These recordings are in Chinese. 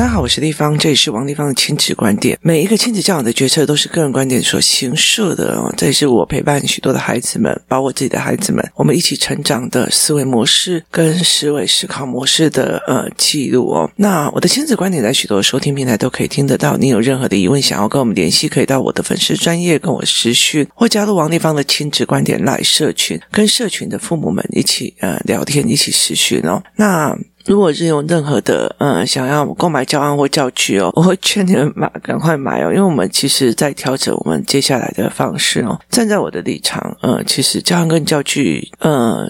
大家好，我是丽芳，这里是王立芳的亲子观点。每一个亲子教养的决策都是个人观点所形设的哦。这也是我陪伴许多的孩子们，包括自己的孩子们，我们一起成长的思维模式跟思维思考模式的呃记录哦。那我的亲子观点在许多的收听平台都可以听得到。你有任何的疑问想要跟我们联系，可以到我的粉丝专业跟我私讯，或加入王立芳的亲子观点来社群，跟社群的父母们一起呃聊天，一起私讯哦。那。如果是有任何的嗯想要购买教案或教具哦，我会劝你们买，赶快买哦，因为我们其实在调整我们接下来的方式哦。站在我的立场，嗯，其实教案跟教具，嗯，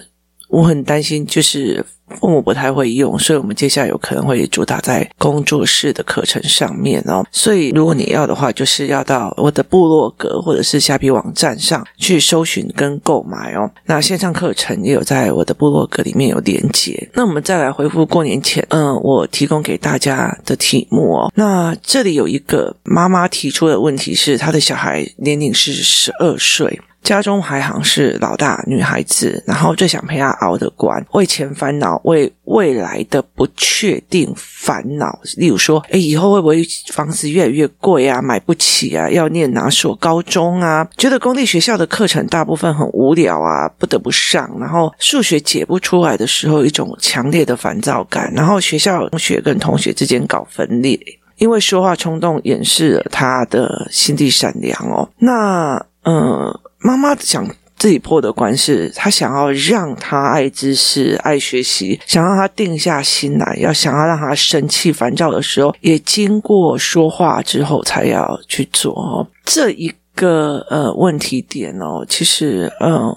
我很担心就是。父母不太会用，所以我们接下来有可能会主打在工作室的课程上面哦。所以如果你要的话，就是要到我的部落格或者是虾皮网站上去搜寻跟购买哦。那线上课程也有在我的部落格里面有连结。那我们再来回复过年前，嗯，我提供给大家的题目哦。那这里有一个妈妈提出的问题是，她的小孩年龄是十二岁。家中排行是老大女孩子，然后最想陪她熬的关，为钱烦恼，为未来的不确定烦恼。例如说，诶，以后会不会房子越来越贵啊，买不起啊，要念哪所高中啊？觉得公立学校的课程大部分很无聊啊，不得不上。然后数学解不出来的时候，一种强烈的烦躁感。然后学校同学跟同学之间搞分裂，因为说话冲动掩饰了他的心地善良哦。那，嗯。妈妈想自己破的关是，她想要让他爱知识、爱学习，想让他定下心来，要想要让他生气、烦躁的时候，也经过说话之后才要去做哦。这一个呃问题点哦，其实呃，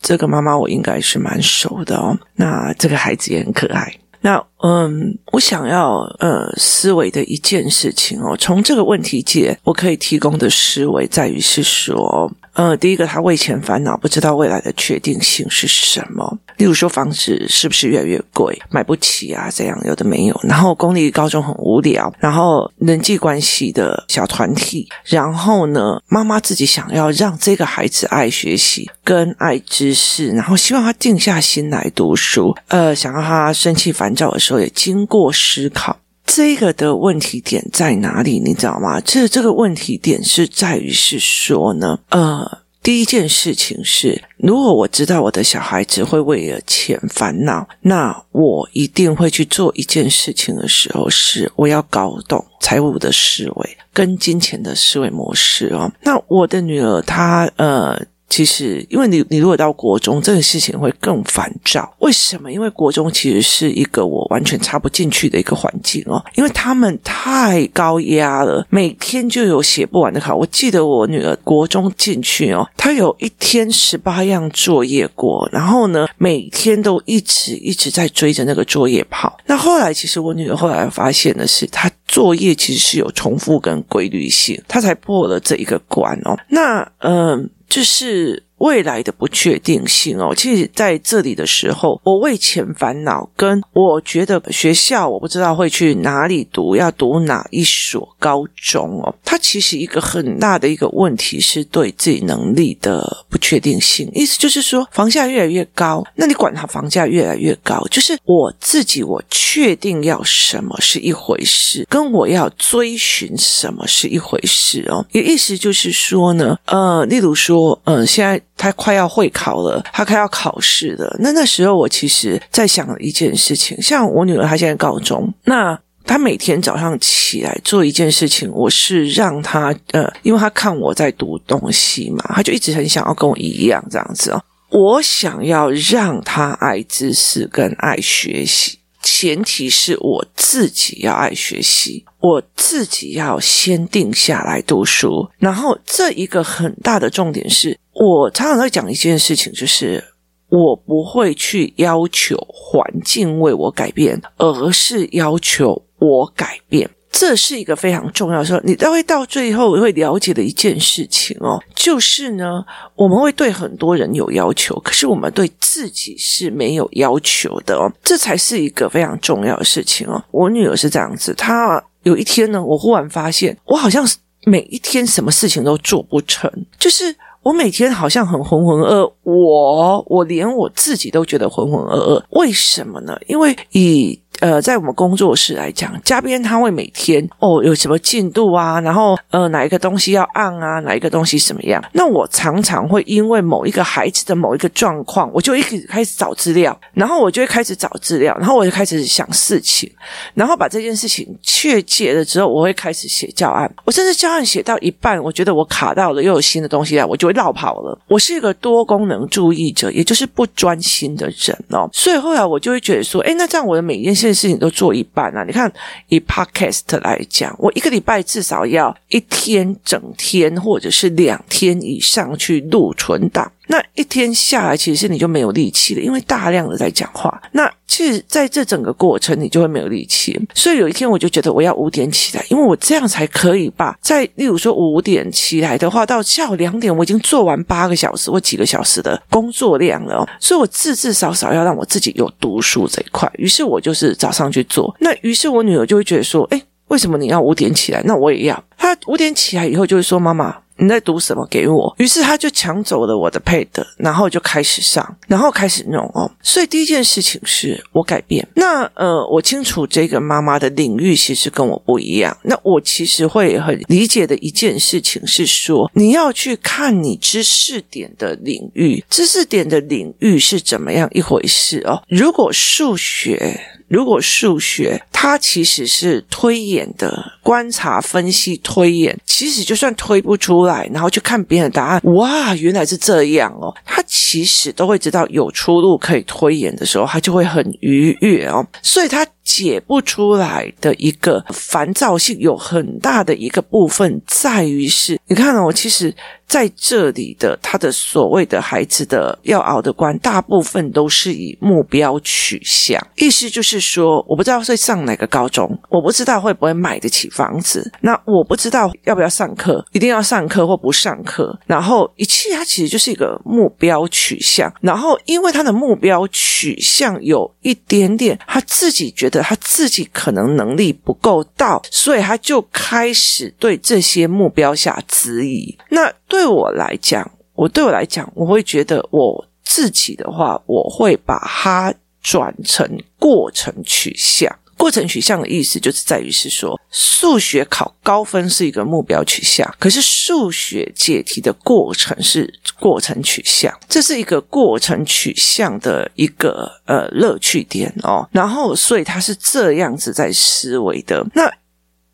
这个妈妈我应该是蛮熟的哦。那这个孩子也很可爱。那嗯，我想要呃思维的一件事情哦，从这个问题解，我可以提供的思维在于是说。呃，第一个，他为钱烦恼，不知道未来的确定性是什么。例如说，房子是不是越来越贵，买不起啊？这样有的没有。然后，公立高中很无聊。然后，人际关系的小团体。然后呢，妈妈自己想要让这个孩子爱学习跟爱知识，然后希望他静下心来读书。呃，想要他生气烦躁的时时候，也经过思考。这个的问题点在哪里？你知道吗？这这个问题点是在于是说呢，呃，第一件事情是，如果我知道我的小孩子会为了钱烦恼，那我一定会去做一件事情的时候，是我要搞懂财务的思维跟金钱的思维模式哦。那我的女儿她呃。其实，因为你，你如果到国中，这个事情会更烦躁。为什么？因为国中其实是一个我完全插不进去的一个环境哦，因为他们太高压了，每天就有写不完的考。我记得我女儿国中进去哦，她有一天十八样作业过，然后呢，每天都一直一直在追着那个作业跑。那后来，其实我女儿后来发现的是，她作业其实是有重复跟规律性，她才破了这一个关哦。那嗯。就是未来的不确定性哦，其实在这里的时候，我为钱烦恼，跟我觉得学校我不知道会去哪里读，要读哪一所高中哦，它其实一个很大的一个问题是对自己能力的不确定性。意思就是说，房价越来越高，那你管它房价越来越高，就是我自己我确定要什么是一回事，跟我要追寻什么是一回事哦。也意思就是说呢，呃，例如说，嗯、呃，现在。他快要会考了，他快要考试了。那那时候我其实在想一件事情，像我女儿她现在高中，那她每天早上起来做一件事情，我是让她呃，因为她看我在读东西嘛，她就一直很想要跟我一样这样子哦。我想要让她爱知识跟爱学习，前提是我自己要爱学习，我自己要先定下来读书，然后这一个很大的重点是。我常常在讲一件事情，就是我不会去要求环境为我改变，而是要求我改变。这是一个非常重要的时候，你都会到最后会了解的一件事情哦，就是呢，我们会对很多人有要求，可是我们对自己是没有要求的哦，这才是一个非常重要的事情哦。我女儿是这样子，她有一天呢，我忽然发现，我好像每一天什么事情都做不成，就是。我每天好像很浑浑噩噩，我我连我自己都觉得浑浑噩噩。为什么呢？因为以呃，在我们工作室来讲，嘉宾他会每天哦有什么进度啊，然后呃哪一个东西要按啊，哪一个东西什么样？那我常常会因为某一个孩子的某一个状况，我就一直开始找资料，然后我就会开始找资料，然后我就开始想事情，然后把这件事情确切了之后，我会开始写教案。我甚至教案写到一半，我觉得我卡到了，又有新的东西来，我就会绕跑了。我是一个多功能注意者，也就是不专心的人哦，所以后来我就会觉得说，诶，那这样我的每一件事。事情都做一半啊！你看，以 Podcast 来讲，我一个礼拜至少要一天整天，或者是两天以上去录存档。那一天下来，其实你就没有力气了，因为大量的在讲话。那其实在这整个过程，你就会没有力气。所以有一天，我就觉得我要五点起来，因为我这样才可以把在例如说五点起来的话，到下午两点，我已经做完八个小时或几个小时的工作量了。所以我至至少少要让我自己有读书这一块。于是我就是早上去做。那于是我女儿就会觉得说：“诶，为什么你要五点起来？那我也要。”他五点起来以后就会说：“妈妈。”你在读什么？给我。于是他就抢走了我的 pad，然后就开始上，然后开始弄哦。所以第一件事情是我改变。那呃，我清楚这个妈妈的领域其实跟我不一样。那我其实会很理解的一件事情是说，你要去看你知识点的领域，知识点的领域是怎么样一回事哦。如果数学。如果数学它其实是推演的，观察、分析、推演，其实就算推不出来，然后去看别人的答案，哇，原来是这样哦，他其实都会知道有出路可以推演的时候，他就会很愉悦哦，所以他。解不出来的一个烦躁性，有很大的一个部分在于是，你看哦，其实在这里的他的所谓的孩子的要熬的关，大部分都是以目标取向，意思就是说，我不知道会上哪个高中，我不知道会不会买得起房子，那我不知道要不要上课，一定要上课或不上课，然后一切它其实就是一个目标取向，然后因为他的目标取向有一点点，他自己觉得。他自己可能能力不够到，所以他就开始对这些目标下质疑。那对我来讲，我对我来讲，我会觉得我自己的话，我会把它转成过程取向。过程取向的意思就是在于是说，数学考高分是一个目标取向，可是数学解题的过程是过程取向，这是一个过程取向的一个呃乐趣点哦。然后，所以他是这样子在思维的。那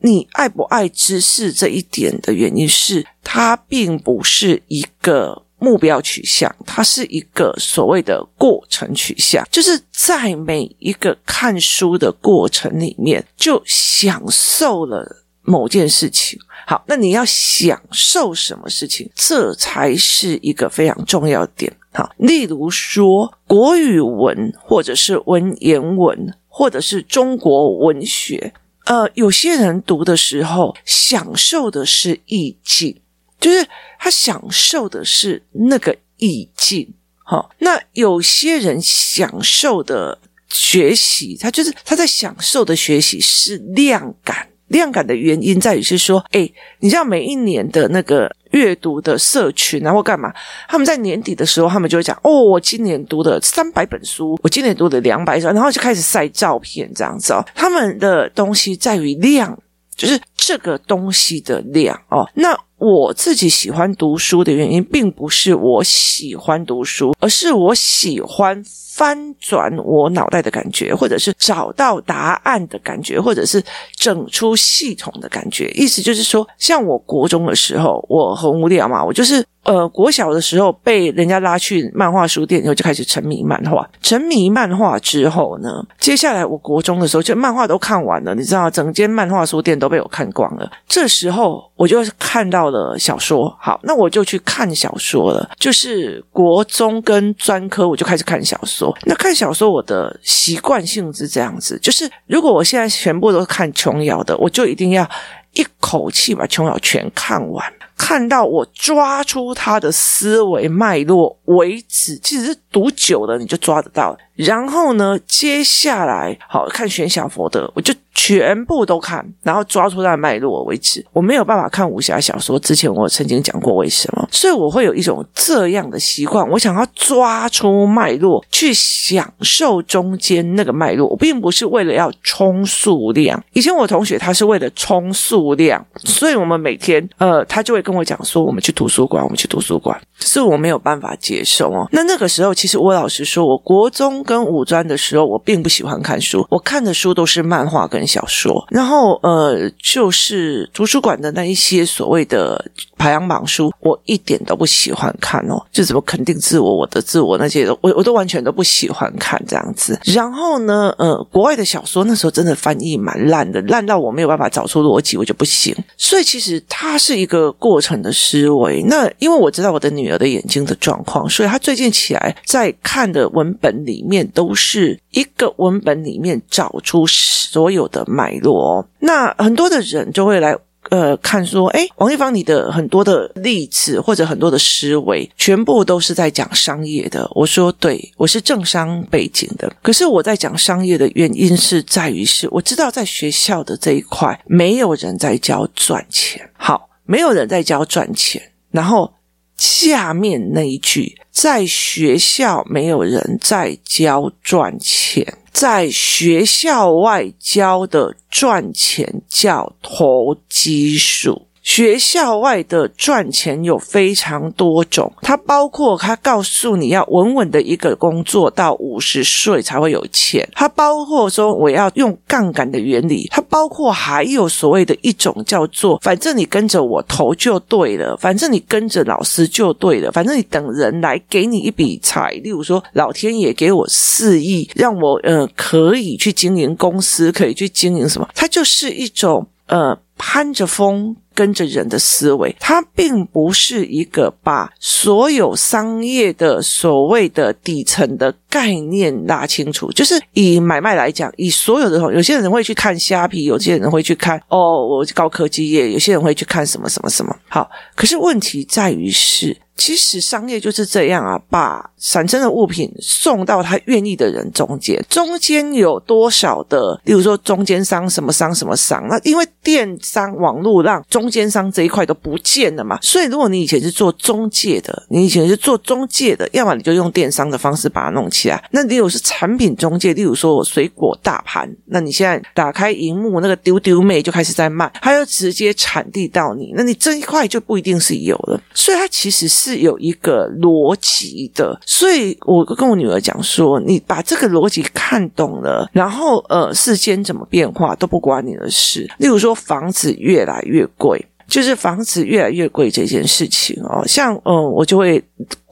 你爱不爱知识这一点的原因是，它并不是一个。目标取向，它是一个所谓的过程取向，就是在每一个看书的过程里面，就享受了某件事情。好，那你要享受什么事情？这才是一个非常重要的点。好，例如说国语文，或者是文言文，或者是中国文学，呃，有些人读的时候享受的是意境。就是他享受的是那个意境，哈。那有些人享受的学习，他就是他在享受的学习是量感。量感的原因在于是说，诶，你知道每一年的那个阅读的社群，然后干嘛？他们在年底的时候，他们就会讲，哦，我今年读的三百本书，我今年读的两百本，然后就开始晒照片这样子哦。他们的东西在于量，就是这个东西的量哦。那我自己喜欢读书的原因，并不是我喜欢读书，而是我喜欢翻转我脑袋的感觉，或者是找到答案的感觉，或者是整出系统的感觉。意思就是说，像我国中的时候，我很无聊嘛，我就是。呃，国小的时候被人家拉去漫画书店，然后就开始沉迷漫画。沉迷漫画之后呢，接下来我国中的时候，就漫画都看完了，你知道，整间漫画书店都被我看光了。这时候我就看到了小说，好，那我就去看小说了。就是国中跟专科，我就开始看小说。那看小说，我的习惯性是这样子，就是如果我现在全部都看琼瑶的，我就一定要一口气把琼瑶全看完。看到我抓出他的思维脉络为止，其实是读久了你就抓得到。然后呢，接下来好看玄小佛的，我就全部都看，然后抓出它的脉络为止。我没有办法看武侠小说，之前我曾经讲过为什么，所以我会有一种这样的习惯，我想要抓出脉络，去享受中间那个脉络。我并不是为了要冲数量。以前我同学他是为了冲数量，所以我们每天呃，他就会跟我讲说，我们去图书馆，我们去图书馆，是我没有办法接受哦。那那个时候，其实我老实说，我国中。跟五专的时候，我并不喜欢看书，我看的书都是漫画跟小说，然后呃，就是图书馆的那一些所谓的排行榜书，我一点都不喜欢看哦，就怎么肯定自我、我的自我那些，我我都完全都不喜欢看这样子。然后呢，呃，国外的小说那时候真的翻译蛮烂的，烂到我没有办法找出逻辑，我就不行。所以其实它是一个过过程的思维。那因为我知道我的女儿的眼睛的状况，所以她最近起来在看的文本里面。都是一个文本里面找出所有的脉络，那很多的人就会来呃看说，诶，王一芳，你的很多的例子或者很多的思维，全部都是在讲商业的。我说，对，我是政商背景的，可是我在讲商业的原因是在于是，我知道在学校的这一块，没有人在教赚钱，好，没有人在教赚钱，然后。下面那一句，在学校没有人在教赚钱，在学校外教的赚钱叫投机术。学校外的赚钱有非常多种，它包括它告诉你要稳稳的一个工作到五十岁才会有钱，它包括说我要用杠杆的原理，它包括还有所谓的一种叫做反正你跟着我投就对了，反正你跟着老师就对了，反正你等人来给你一笔财，例如说老天爷给我四亿，让我呃可以去经营公司，可以去经营什么，它就是一种呃攀着风。跟着人的思维，它并不是一个把所有商业的所谓的底层的概念拉清楚。就是以买卖来讲，以所有的，有些人会去看虾皮，有些人会去看哦，我高科技业，有些人会去看什么什么什么。好，可是问题在于是。其实商业就是这样啊，把产生的物品送到他愿意的人中间，中间有多少的，例如说中间商什么商什么商，那因为电商网络让中间商这一块都不见了嘛，所以如果你以前是做中介的，你以前是做中介的，要么你就用电商的方式把它弄起来，那你有是产品中介，例如说我水果大盘，那你现在打开荧幕那个丢丢妹就开始在卖，它就直接产地到你，那你这一块就不一定是有了，所以它其实是。是有一个逻辑的，所以我跟我女儿讲说，你把这个逻辑看懂了，然后呃，世间怎么变化都不关你的事。例如说，房子越来越贵，就是房子越来越贵这件事情哦，像嗯、我就会。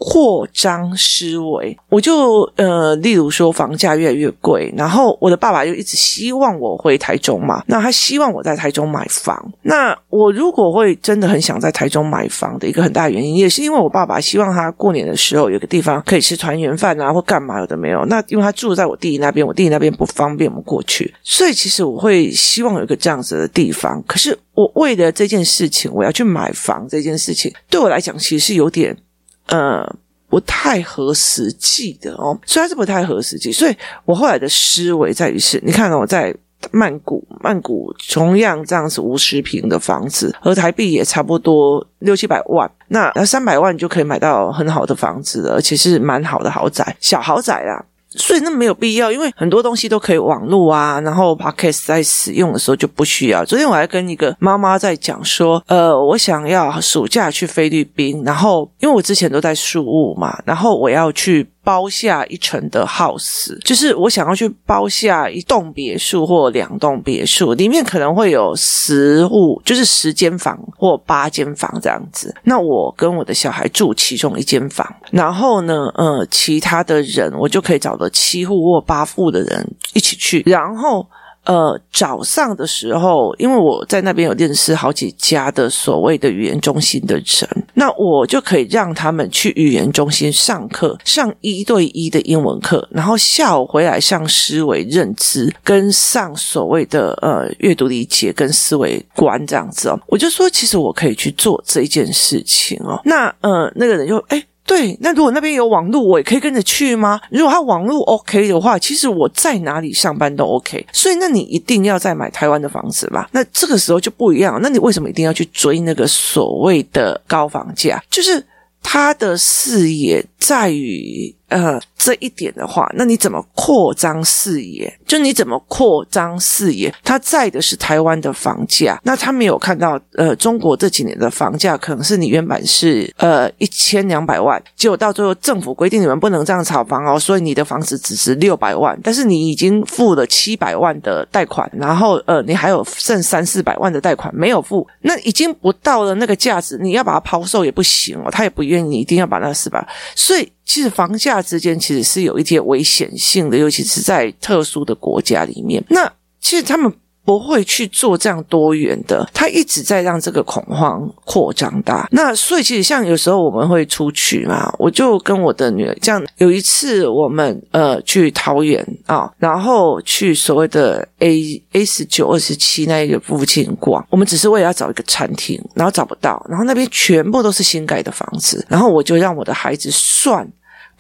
扩张思维，我就呃，例如说房价越来越贵，然后我的爸爸就一直希望我回台中嘛，那他希望我在台中买房。那我如果会真的很想在台中买房的一个很大原因，也是因为我爸爸希望他过年的时候有个地方可以吃团圆饭啊，或干嘛有的没有。那因为他住在我弟弟那边，我弟弟那边不方便我们过去，所以其实我会希望有一个这样子的地方。可是我为了这件事情，我要去买房这件事情，对我来讲其实是有点。呃，不太合实际的哦，虽然是不太合实际，所以我后来的思维在于是，你看我在曼谷，曼谷同样这样子五十平的房子，和台币也差不多六七百万，那那三百万就可以买到很好的房子了，而且是蛮好的豪宅，小豪宅啦。所以那没有必要，因为很多东西都可以网络啊，然后 Podcast 在使用的时候就不需要。昨天我还跟一个妈妈在讲说，呃，我想要暑假去菲律宾，然后因为我之前都在宿务嘛，然后我要去。包下一层的 house，就是我想要去包下一栋别墅或两栋别墅，里面可能会有十户，就是十间房或八间房这样子。那我跟我的小孩住其中一间房，然后呢，呃，其他的人我就可以找到七户或八户的人一起去，然后。呃早上的时候，因为我在那边有认识好几家的所谓的语言中心的人，那我就可以让他们去语言中心上课，上一对一的英文课，然后下午回来上思维认知，跟上所谓的呃阅读理解跟思维观这样子哦。我就说，其实我可以去做这件事情哦。那呃那个人就哎。诶对，那如果那边有网络，我也可以跟着去吗？如果他网络 OK 的话，其实我在哪里上班都 OK。所以，那你一定要再买台湾的房子吧？那这个时候就不一样。那你为什么一定要去追那个所谓的高房价？就是他的视野在于。呃，这一点的话，那你怎么扩张视野？就你怎么扩张视野？他在的是台湾的房价，那他没有看到呃，中国这几年的房价可能是你原本是呃一千两百万，结果到最后政府规定你们不能这样炒房哦，所以你的房子只值六百万，但是你已经付了七百万的贷款，然后呃，你还有剩三四百万的贷款没有付，那已经不到了那个价值，你要把它抛售也不行哦，他也不愿意你一定要把那四百，所以。其实房价之间其实是有一些危险性的，尤其是在特殊的国家里面。那其实他们。不会去做这样多元的，他一直在让这个恐慌扩张大。那所以其实像有时候我们会出去嘛，我就跟我的女儿这样。有一次我们呃去桃园啊，然后去所谓的 A A 十九二十七那一个附近逛，我们只是为了要找一个餐厅，然后找不到，然后那边全部都是新盖的房子，然后我就让我的孩子算。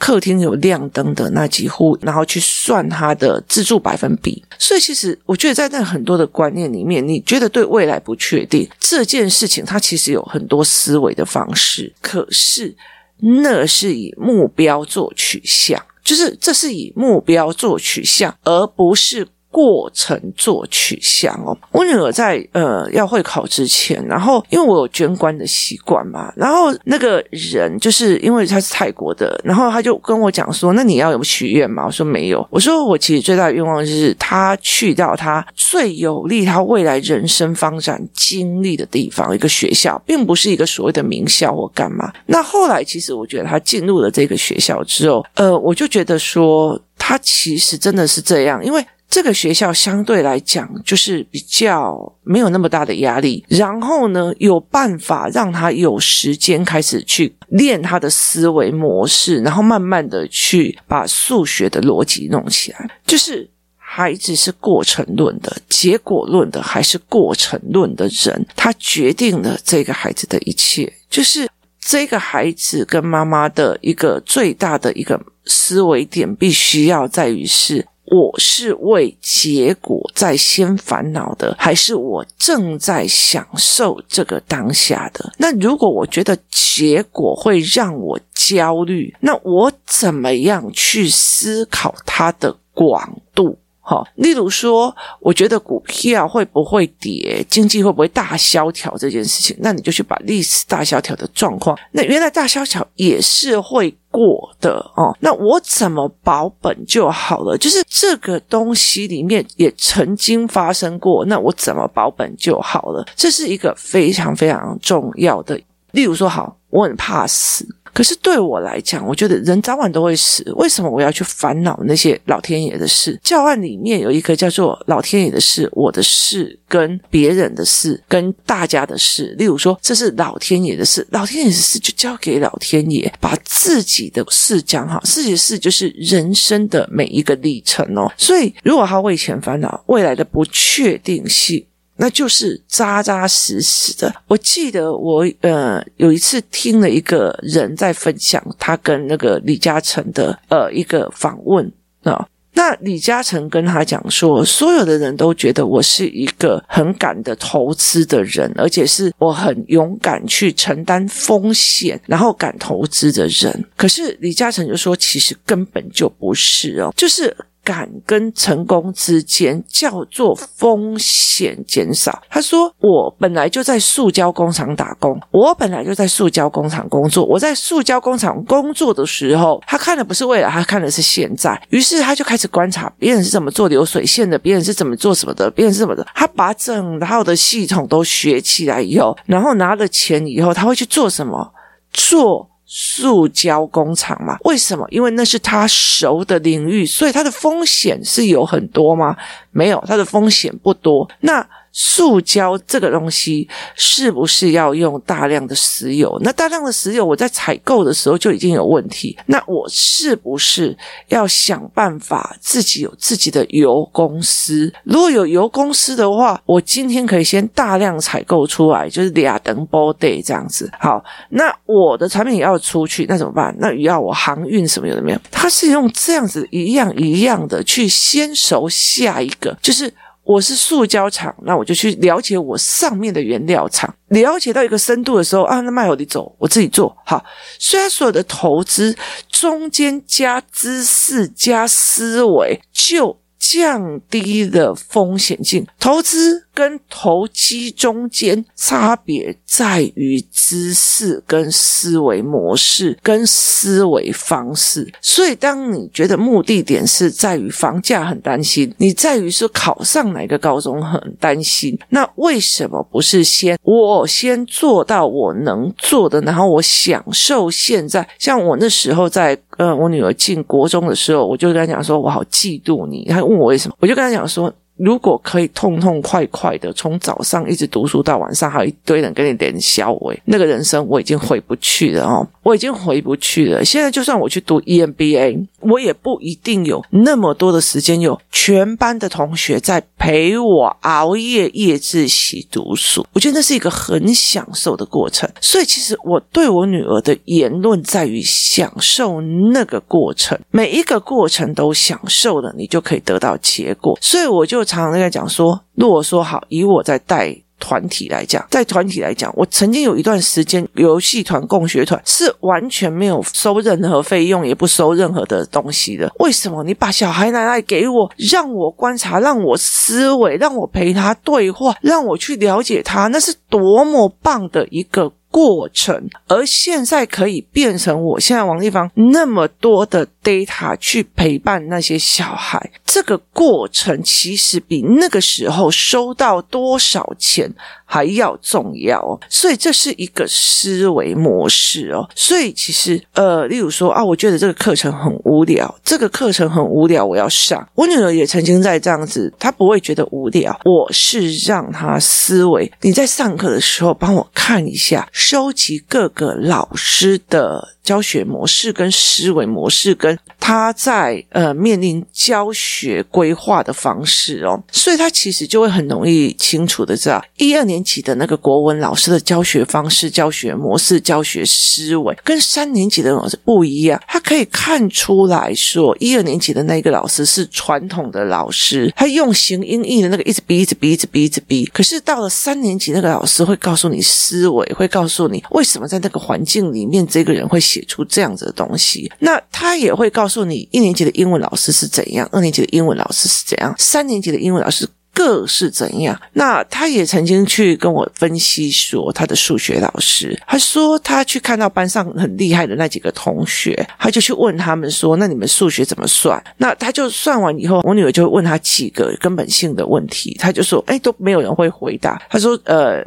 客厅有亮灯的那几户，然后去算它的自住百分比。所以，其实我觉得在那很多的观念里面，你觉得对未来不确定这件事情，它其实有很多思维的方式。可是，那是以目标做取向，就是这是以目标做取向，而不是。过程做取向哦，我女儿在呃要会考之前，然后因为我有捐官的习惯嘛，然后那个人就是因为他是泰国的，然后他就跟我讲说：“那你要有许愿吗？”我说：“没有。”我说：“我其实最大的愿望就是他去到他最有利他未来人生发展经历的地方，一个学校，并不是一个所谓的名校或干嘛。”那后来其实我觉得他进入了这个学校之后，呃，我就觉得说他其实真的是这样，因为。这个学校相对来讲就是比较没有那么大的压力，然后呢，有办法让他有时间开始去练他的思维模式，然后慢慢的去把数学的逻辑弄起来。就是孩子是过程论的，结果论的还是过程论的人，他决定了这个孩子的一切。就是这个孩子跟妈妈的一个最大的一个思维点，必须要在于是。我是为结果在先烦恼的，还是我正在享受这个当下的？那如果我觉得结果会让我焦虑，那我怎么样去思考它的广度？好，例如说，我觉得股票会不会跌，经济会不会大萧条这件事情，那你就去把历史大萧条的状况，那原来大萧条也是会过的哦。那我怎么保本就好了？就是这个东西里面也曾经发生过，那我怎么保本就好了？这是一个非常非常重要的。例如说，好，我很怕死。可是对我来讲，我觉得人早晚都会死，为什么我要去烦恼那些老天爷的事？教案里面有一个叫做“老天爷的事”，我的事跟别人的事跟大家的事。例如说，这是老天爷的事，老天爷的事就交给老天爷，把自己的事讲好。自己的事就是人生的每一个历程哦。所以，如果他为钱烦恼，未来的不确定性。那就是扎扎实实的。我记得我呃有一次听了一个人在分享他跟那个李嘉诚的呃一个访问啊。那李嘉诚跟他讲说，所有的人都觉得我是一个很敢的投资的人，而且是我很勇敢去承担风险，然后敢投资的人。可是李嘉诚就说，其实根本就不是哦，就是。敢跟成功之间叫做风险减少。他说：“我本来就在塑胶工厂打工，我本来就在塑胶工厂工作。我在塑胶工厂工作的时候，他看的不是未来，他看的是现在。于是他就开始观察别人是怎么做流水线的，别人是怎么做什么的，别人是怎么的。他把整套的系统都学起来以后，然后拿了钱以后，他会去做什么？做。”塑胶工厂嘛？为什么？因为那是他熟的领域，所以它的风险是有很多吗？没有，它的风险不多。那塑胶这个东西是不是要用大量的石油？那大量的石油，我在采购的时候就已经有问题。那我是不是要想办法自己有自己的油公司？如果有油公司的话，我今天可以先大量采购出来，就是俩等包 day 这样子。好，那我的产品也要出去，那怎么办？那要我航运什么有的没有？它是用这样子一样一样的去先熟下一个，就是。我是塑胶厂，那我就去了解我上面的原料厂，了解到一个深度的时候啊，那卖我的走，我自己做好。虽然所有的投资中间加知识加思维，就降低了风险性。投资。跟投机中间差别在于知识跟思维模式跟思维方式，所以当你觉得目的点是在于房价很担心，你在于说考上哪个高中很担心，那为什么不是先我先做到我能做的，然后我享受现在？像我那时候在呃我女儿进国中的时候，我就跟她讲说，我好嫉妒你。她问我为什么，我就跟她讲说。如果可以痛痛快快的从早上一直读书到晚上，还有一堆人跟你点小尾，那个人生我已经回不去了哦，我已经回不去了。现在就算我去读 EMBA，我也不一定有那么多的时间，有全班的同学在陪我熬夜夜自习读书。我觉得那是一个很享受的过程。所以其实我对我女儿的言论在于享受那个过程，每一个过程都享受了，你就可以得到结果。所以我就。常常在讲说，如果说好，以我在带团体来讲，在团体来讲，我曾经有一段时间，游戏团、共学团是完全没有收任何费用，也不收任何的东西的。为什么？你把小孩拿来给我，让我观察，让我思维，让我陪他对话，让我去了解他，那是多么棒的一个过程。而现在可以变成我现在王立芳那么多的 data 去陪伴那些小孩。这个过程其实比那个时候收到多少钱还要重要哦，所以这是一个思维模式哦。所以其实呃，例如说啊，我觉得这个课程很无聊，这个课程很无聊，我要上。我女儿也曾经在这样子，她不会觉得无聊。我是让她思维。你在上课的时候帮我看一下，收集各个老师的。教学模式跟思维模式，跟他在呃面临教学规划的方式哦，所以他其实就会很容易清楚的知道一二年级的那个国文老师的教学方式、教学模式、教学思维，跟三年级的老师不一样。他可以看出来说，一二年级的那个老师是传统的老师，他用形音义的那个一直逼、一直逼、一直逼、一直逼。可是到了三年级，那个老师会告诉你思维，会告诉你为什么在那个环境里面，这个人会。写出这样子的东西，那他也会告诉你，一年级的英文老师是怎样，二年级的英文老师是怎样，三年级的英文老师各是怎样。那他也曾经去跟我分析说，他的数学老师，他说他去看到班上很厉害的那几个同学，他就去问他们说，那你们数学怎么算？那他就算完以后，我女儿就会问他几个根本性的问题，他就说，哎，都没有人会回答。他说，呃，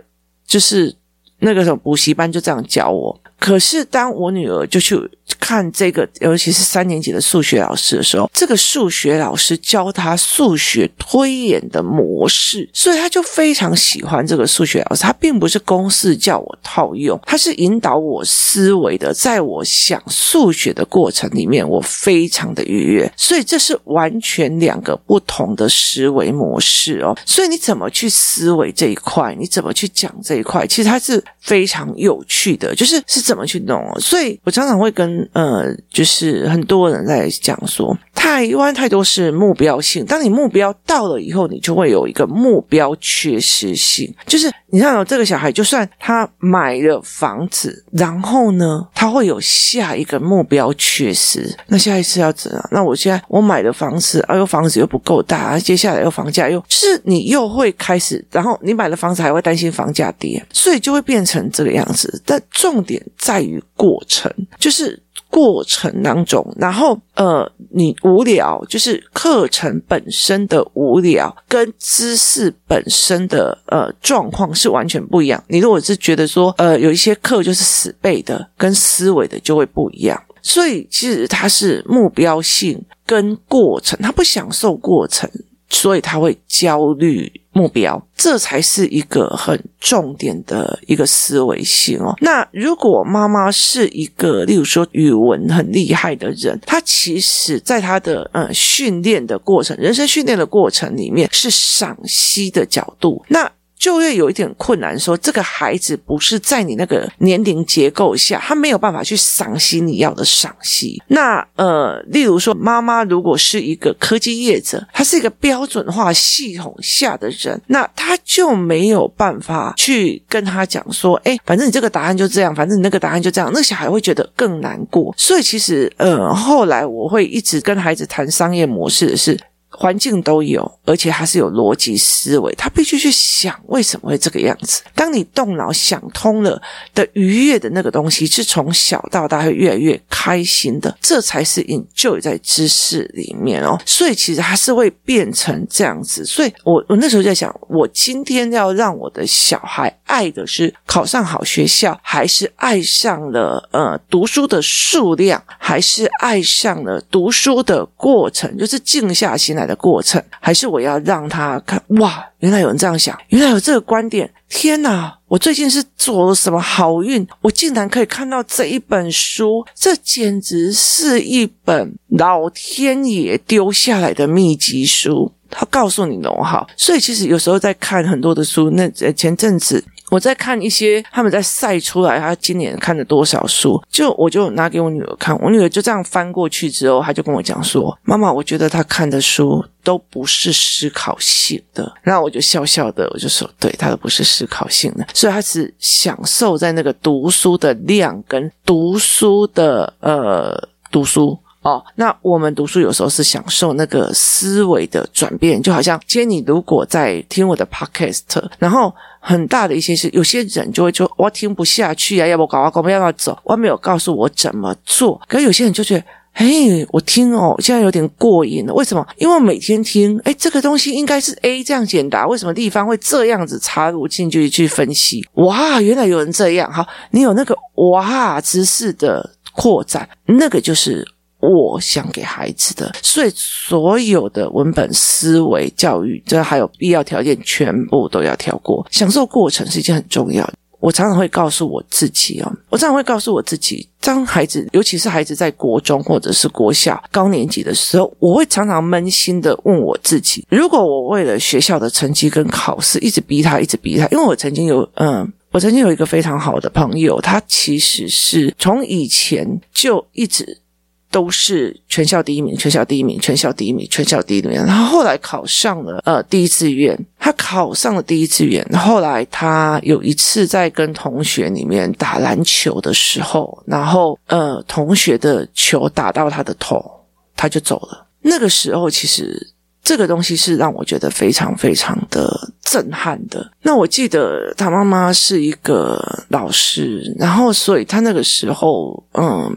就是那个什么补习班就这样教我。可是，当我女儿就去看这个，尤其是三年级的数学老师的时候，这个数学老师教他数学推演的模式，所以他就非常喜欢这个数学老师。他并不是公式叫我套用，他是引导我思维的。在我想数学的过程里面，我非常的愉悦。所以这是完全两个不同的思维模式哦。所以你怎么去思维这一块，你怎么去讲这一块，其实它是非常有趣的，就是是。怎怎么去弄？所以我常常会跟呃，就是很多人在讲说，台湾太多是目标性。当你目标到了以后，你就会有一个目标缺失性。就是你看哦，这个小孩就算他买了房子，然后呢，他会有下一个目标缺失。那下一次要怎样？那我现在我买了房子，哎呦，房子又不够大，接下来又房价又，就是你又会开始，然后你买了房子还会担心房价跌，所以就会变成这个样子。但重点。在于过程，就是过程当中，然后呃，你无聊，就是课程本身的无聊，跟知识本身的呃状况是完全不一样。你如果是觉得说，呃，有一些课就是死背的，跟思维的就会不一样。所以其实它是目标性跟过程，他不享受过程。所以他会焦虑目标，这才是一个很重点的一个思维性哦。那如果妈妈是一个，例如说语文很厉害的人，他其实在他的呃训练的过程，人生训练的过程里面是赏析的角度，那。就会有一点困难，说这个孩子不是在你那个年龄结构下，他没有办法去赏析你要的赏析。那呃，例如说，妈妈如果是一个科技业者，他是一个标准化系统下的人，那他就没有办法去跟他讲说，哎，反正你这个答案就这样，反正你那个答案就这样，那小孩会觉得更难过。所以其实呃，后来我会一直跟孩子谈商业模式的是。环境都有，而且他是有逻辑思维，他必须去想为什么会这个样子。当你动脑想通了的愉悦的那个东西，是从小到大会越来越开心的，这才是 enjoy 在知识里面哦。所以其实他是会变成这样子。所以我我那时候在想，我今天要让我的小孩爱的是考上好学校，还是爱上了呃读书的数量，还是爱上了读书的过程，就是静下心来。的过程，还是我要让他看哇，原来有人这样想，原来有这个观点。天哪，我最近是做了什么好运？我竟然可以看到这一本书，这简直是一本老天爷丢下来的秘籍书。他告诉你的哈，所以其实有时候在看很多的书，那前阵子。我在看一些他们在晒出来，他今年看了多少书，就我就拿给我女儿看，我女儿就这样翻过去之后，她就跟我讲说：“妈妈，我觉得她看的书都不是思考性的。”然后我就笑笑的，我就说：“对，她都不是思考性的，所以她只享受在那个读书的量跟读书的呃读书。”哦，那我们读书有时候是享受那个思维的转变，就好像今天你如果在听我的 podcast，然后很大的一些事，有些人就会说我听不下去啊，要不搞啊，搞不要不要走，我没有告诉我怎么做。可有些人就觉得，嘿，我听哦，现在有点过瘾了。为什么？因为我每天听，诶，这个东西应该是 A 这样简答，为什么地方会这样子插入进去去分析？哇，原来有人这样。好，你有那个哇知识的扩展，那个就是。我想给孩子的，所以所有的文本思维教育，这还有必要条件，全部都要跳过。享受过程是一件很重要的。我常常会告诉我自己哦，我常常会告诉我自己，当孩子，尤其是孩子在国中或者是国小高年级的时候，我会常常扪心的问我自己：如果我为了学校的成绩跟考试，一直逼他，一直逼他，因为我曾经有，嗯，我曾经有一个非常好的朋友，他其实是从以前就一直。都是全校第一名，全校第一名，全校第一名，全校第一名。然后后来考上了呃第一志愿，他考上了第一志愿。后来他有一次在跟同学里面打篮球的时候，然后呃同学的球打到他的头，他就走了。那个时候其实这个东西是让我觉得非常非常的震撼的。那我记得他妈妈是一个老师，然后所以他那个时候嗯。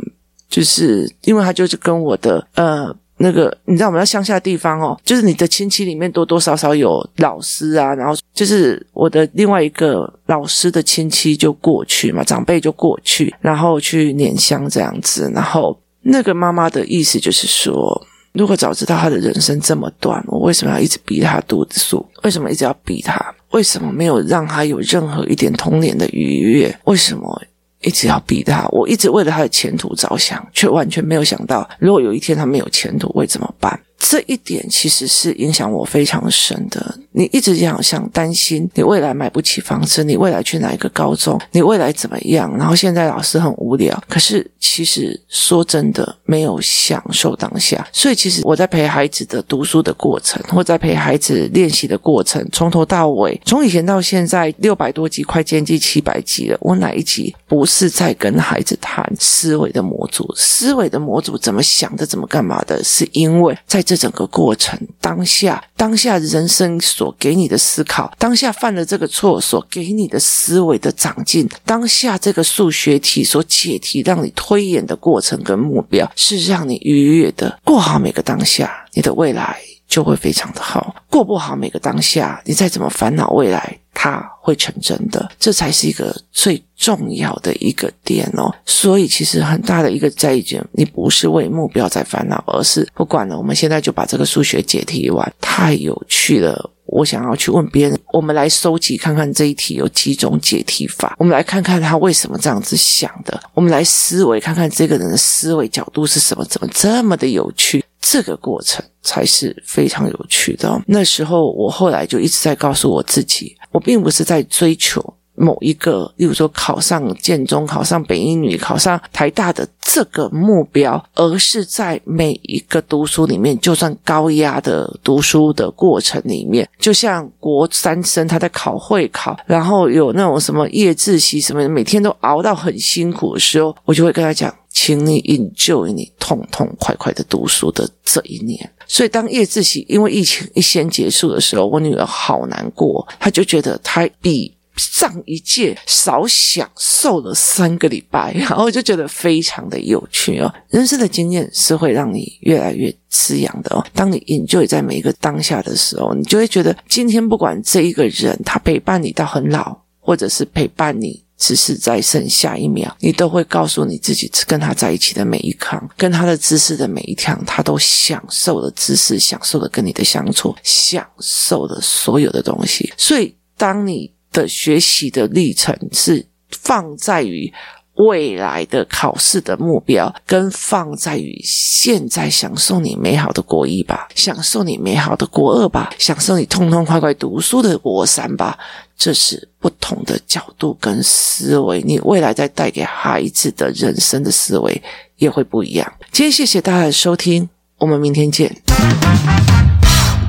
就是因为他就是跟我的呃那个，你知道我们在乡下地方哦，就是你的亲戚里面多多少少有老师啊，然后就是我的另外一个老师的亲戚就过去嘛，长辈就过去，然后去拈香这样子，然后那个妈妈的意思就是说，如果早知道他的人生这么短，我为什么要一直逼他读书？为什么一直要逼他？为什么没有让他有任何一点童年的愉悦？为什么？一直要逼他，我一直为了他的前途着想，却完全没有想到，如果有一天他没有前途会怎么办？这一点其实是影响我非常深的。你一直这样想，担心你未来买不起房子，你未来去哪一个高中，你未来怎么样？然后现在老师很无聊，可是其实说真的，没有享受当下。所以其实我在陪孩子的读书的过程，或在陪孩子练习的过程，从头到尾，从以前到现在六百多集，快接近七百集了。我哪一集不是在跟孩子谈思维的模组？思维的模组怎么想的，怎么干嘛的？是因为在这整个过程当下，当下人生所给你的思考，当下犯了这个错所给你的思维的长进，当下这个数学题所解题让你推演的过程跟目标，是让你愉悦的过好每个当下，你的未来就会非常的好。过不好每个当下，你再怎么烦恼未来。它会成真的，这才是一个最重要的一个点哦。所以，其实很大的一个在意点，你不是为目标在烦恼，而是不管了。我们现在就把这个数学解题完，太有趣了。我想要去问别人，我们来收集看看这一题有几种解题法，我们来看看他为什么这样子想的，我们来思维看看这个人的思维角度是什么，怎么这么的有趣？这个过程才是非常有趣的。那时候我后来就一直在告诉我自己，我并不是在追求。某一个，例如说考上建中、考上北一女、考上台大的这个目标，而是在每一个读书里面，就算高压的读书的过程里面，就像国三生他在考会考，然后有那种什么夜自习什么，每天都熬到很辛苦的时候，我就会跟他讲，请你 enjoy 你痛痛快快的读书的这一年。所以当夜自习因为疫情一先结束的时候，我女儿好难过，她就觉得她比。上一届少享受了三个礼拜，然后就觉得非常的有趣哦。人生的经验是会让你越来越滋养的哦。当你 enjoy 在每一个当下的时候，你就会觉得今天不管这一个人他陪伴你到很老，或者是陪伴你只是在剩下一秒，你都会告诉你自己，跟他在一起的每一刻，跟他的知识的每一天，他都享受了知识，享受了跟你的相处，享受了所有的东西。所以当你的学习的历程是放在于未来的考试的目标，跟放在于现在享受你美好的国一吧，享受你美好的国二吧，享受你痛痛快快读书的国三吧。这是不同的角度跟思维，你未来再带给孩子的人生的思维也会不一样。今天谢谢大家的收听，我们明天见。